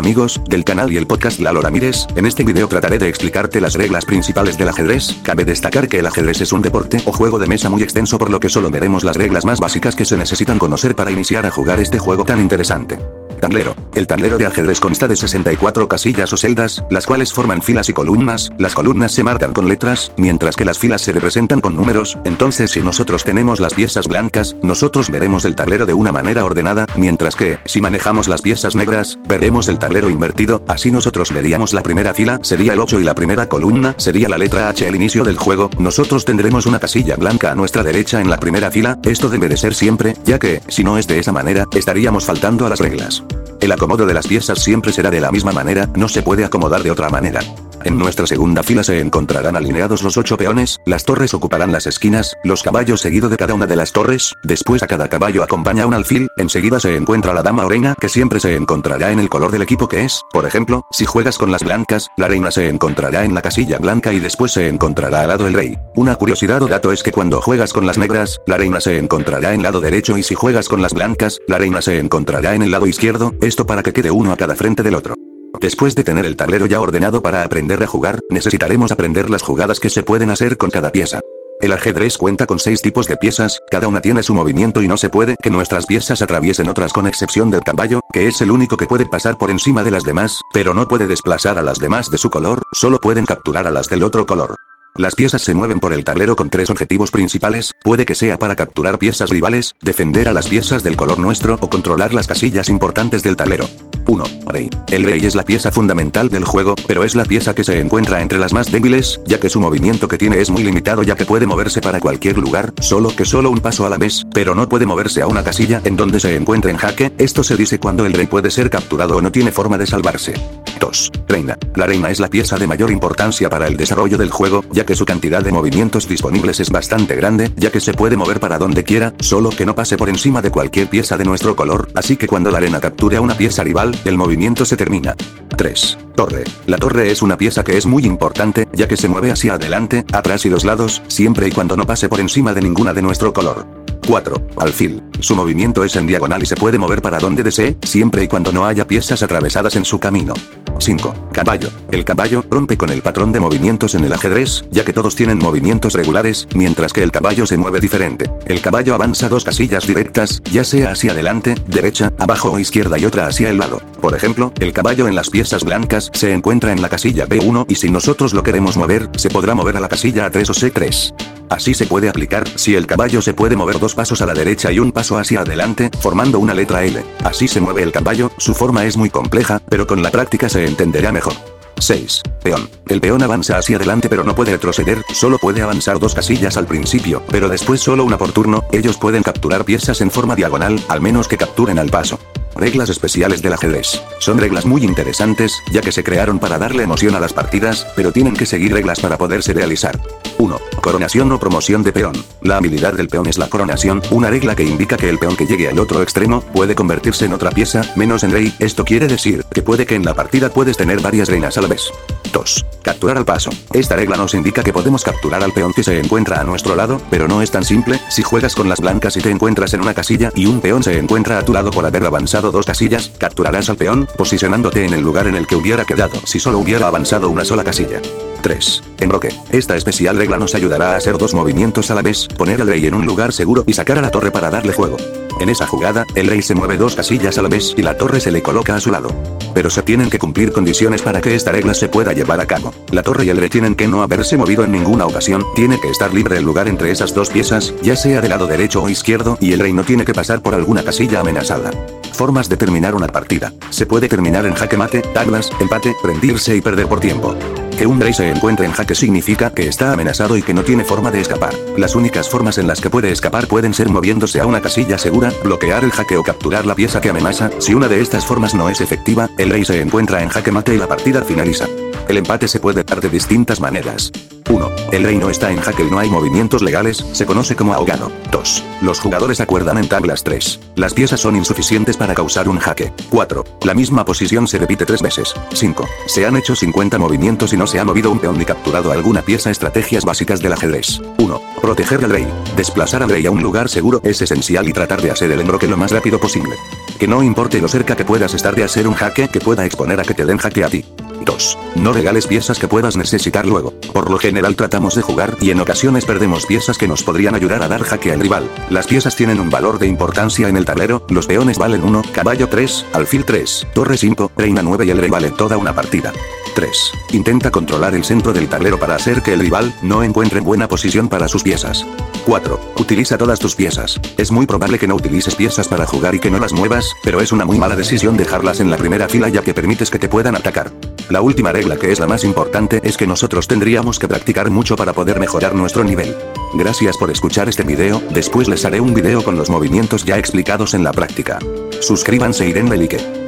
amigos, del canal y el podcast Lalo Ramírez, en este video trataré de explicarte las reglas principales del ajedrez, cabe destacar que el ajedrez es un deporte o juego de mesa muy extenso por lo que solo veremos las reglas más básicas que se necesitan conocer para iniciar a jugar este juego tan interesante. Tablero. El tablero de ajedrez consta de 64 casillas o celdas, las cuales forman filas y columnas, las columnas se marcan con letras, mientras que las filas se representan con números, entonces si nosotros tenemos las piezas blancas, nosotros veremos el tablero de una manera ordenada, mientras que, si manejamos las piezas negras, veremos el tablero invertido, así nosotros veríamos la primera fila, sería el 8 y la primera columna, sería la letra H el inicio del juego, nosotros tendremos una casilla blanca a nuestra derecha en la primera fila, esto debe de ser siempre, ya que, si no es de esa manera, estaríamos faltando a las reglas. El acomodo de las piezas siempre será de la misma manera, no se puede acomodar de otra manera. En nuestra segunda fila se encontrarán alineados los ocho peones, las torres ocuparán las esquinas, los caballos seguido de cada una de las torres, después a cada caballo acompaña un alfil, enseguida se encuentra la dama o reina que siempre se encontrará en el color del equipo que es, por ejemplo, si juegas con las blancas, la reina se encontrará en la casilla blanca y después se encontrará al lado el rey. Una curiosidad o dato es que cuando juegas con las negras, la reina se encontrará en lado derecho y si juegas con las blancas, la reina se encontrará en el lado izquierdo, esto para que quede uno a cada frente del otro. Después de tener el tablero ya ordenado para aprender a jugar, necesitaremos aprender las jugadas que se pueden hacer con cada pieza. El ajedrez cuenta con seis tipos de piezas, cada una tiene su movimiento y no se puede que nuestras piezas atraviesen otras con excepción del caballo, que es el único que puede pasar por encima de las demás, pero no puede desplazar a las demás de su color, solo pueden capturar a las del otro color. Las piezas se mueven por el tablero con tres objetivos principales, puede que sea para capturar piezas rivales, defender a las piezas del color nuestro o controlar las casillas importantes del tablero. 1. Rey. El rey es la pieza fundamental del juego, pero es la pieza que se encuentra entre las más débiles, ya que su movimiento que tiene es muy limitado ya que puede moverse para cualquier lugar, solo que solo un paso a la vez, pero no puede moverse a una casilla en donde se encuentre en jaque, esto se dice cuando el rey puede ser capturado o no tiene forma de salvarse. 2. Reina. La reina es la pieza de mayor importancia para el desarrollo del juego, ya que su cantidad de movimientos disponibles es bastante grande, ya que se puede mover para donde quiera, solo que no pase por encima de cualquier pieza de nuestro color, así que cuando la arena capture a una pieza rival, el movimiento se termina. 3. Torre. La torre es una pieza que es muy importante, ya que se mueve hacia adelante, atrás y los lados, siempre y cuando no pase por encima de ninguna de nuestro color. 4. Alfil. Su movimiento es en diagonal y se puede mover para donde desee, siempre y cuando no haya piezas atravesadas en su camino. 5. Caballo. El caballo rompe con el patrón de movimientos en el ajedrez, ya que todos tienen movimientos regulares, mientras que el caballo se mueve diferente. El caballo avanza dos casillas directas, ya sea hacia adelante, derecha, abajo o izquierda y otra hacia el lado. Por ejemplo, el caballo en las piezas blancas se encuentra en la casilla B1 y si nosotros lo queremos mover, se podrá mover a la casilla A3 o C3. Así se puede aplicar, si el caballo se puede mover dos pasos a la derecha y un paso hacia adelante, formando una letra L. Así se mueve el caballo, su forma es muy compleja, pero con la práctica se entenderá mejor. 6. Peón. El peón avanza hacia adelante pero no puede retroceder, solo puede avanzar dos casillas al principio, pero después solo una por turno, ellos pueden capturar piezas en forma diagonal, al menos que capturen al paso. Reglas especiales del ajedrez. Son reglas muy interesantes, ya que se crearon para darle emoción a las partidas, pero tienen que seguir reglas para poderse realizar. 1. Coronación o promoción de peón. La habilidad del peón es la coronación, una regla que indica que el peón que llegue al otro extremo, puede convertirse en otra pieza, menos en rey, esto quiere decir, que puede que en la partida puedes tener varias reinas a la vez. 2. Capturar al paso. Esta regla nos indica que podemos capturar al peón que se encuentra a nuestro lado, pero no es tan simple, si juegas con las blancas y te encuentras en una casilla y un peón se encuentra a tu lado por haber avanzado dos casillas, capturarás al peón, posicionándote en el lugar en el que hubiera quedado si solo hubiera avanzado una sola casilla. 3. Enroque. Esta especial regla nos ayudará a hacer dos movimientos a la vez, poner al rey en un lugar seguro y sacar a la torre para darle juego. En esa jugada, el rey se mueve dos casillas a la vez y la torre se le coloca a su lado. Pero se tienen que cumplir condiciones para que esta regla se pueda llevar a cabo. La torre y el rey tienen que no haberse movido en ninguna ocasión, tiene que estar libre el lugar entre esas dos piezas, ya sea del lado derecho o izquierdo, y el rey no tiene que pasar por alguna casilla amenazada. Formas de terminar una partida. Se puede terminar en jaque mate, tablas, empate, rendirse y perder por tiempo. Que un rey se encuentre en jaque significa que está amenazado y que no tiene forma de escapar. Las únicas formas en las que puede escapar pueden ser moviéndose a una casilla segura, bloquear el jaque o capturar la pieza que amenaza. Si una de estas formas no es efectiva, el rey se encuentra en jaque mate y la partida finaliza. El empate se puede dar de distintas maneras. 1. El rey no está en jaque y no hay movimientos legales, se conoce como ahogado. 2. Los jugadores acuerdan en tablas 3. Las piezas son insuficientes para causar un jaque. 4. La misma posición se repite tres veces. 5. Se han hecho 50 movimientos y no se ha movido un peón ni capturado alguna pieza. Estrategias básicas del ajedrez. 1. Proteger al rey. Desplazar al rey a un lugar seguro es esencial y tratar de hacer el embroque lo más rápido posible. Que no importe lo cerca que puedas estar de hacer un jaque que pueda exponer a que te den jaque a ti. 2. No regales piezas que puedas necesitar luego. Por lo general tratamos de jugar y en ocasiones perdemos piezas que nos podrían ayudar a dar jaque al rival. Las piezas tienen un valor de importancia en el tablero, los peones valen 1, caballo 3, alfil 3, torre 5, reina 9 y el rey vale toda una partida. 3. Intenta controlar el centro del tablero para hacer que el rival no encuentre buena posición para sus piezas. 4. Utiliza todas tus piezas. Es muy probable que no utilices piezas para jugar y que no las muevas, pero es una muy mala decisión dejarlas en la primera fila ya que permites que te puedan atacar. La última regla que es la más importante es que nosotros tendríamos que practicar mucho para poder mejorar nuestro nivel. Gracias por escuchar este video, después les haré un video con los movimientos ya explicados en la práctica. Suscríbanse y denle like.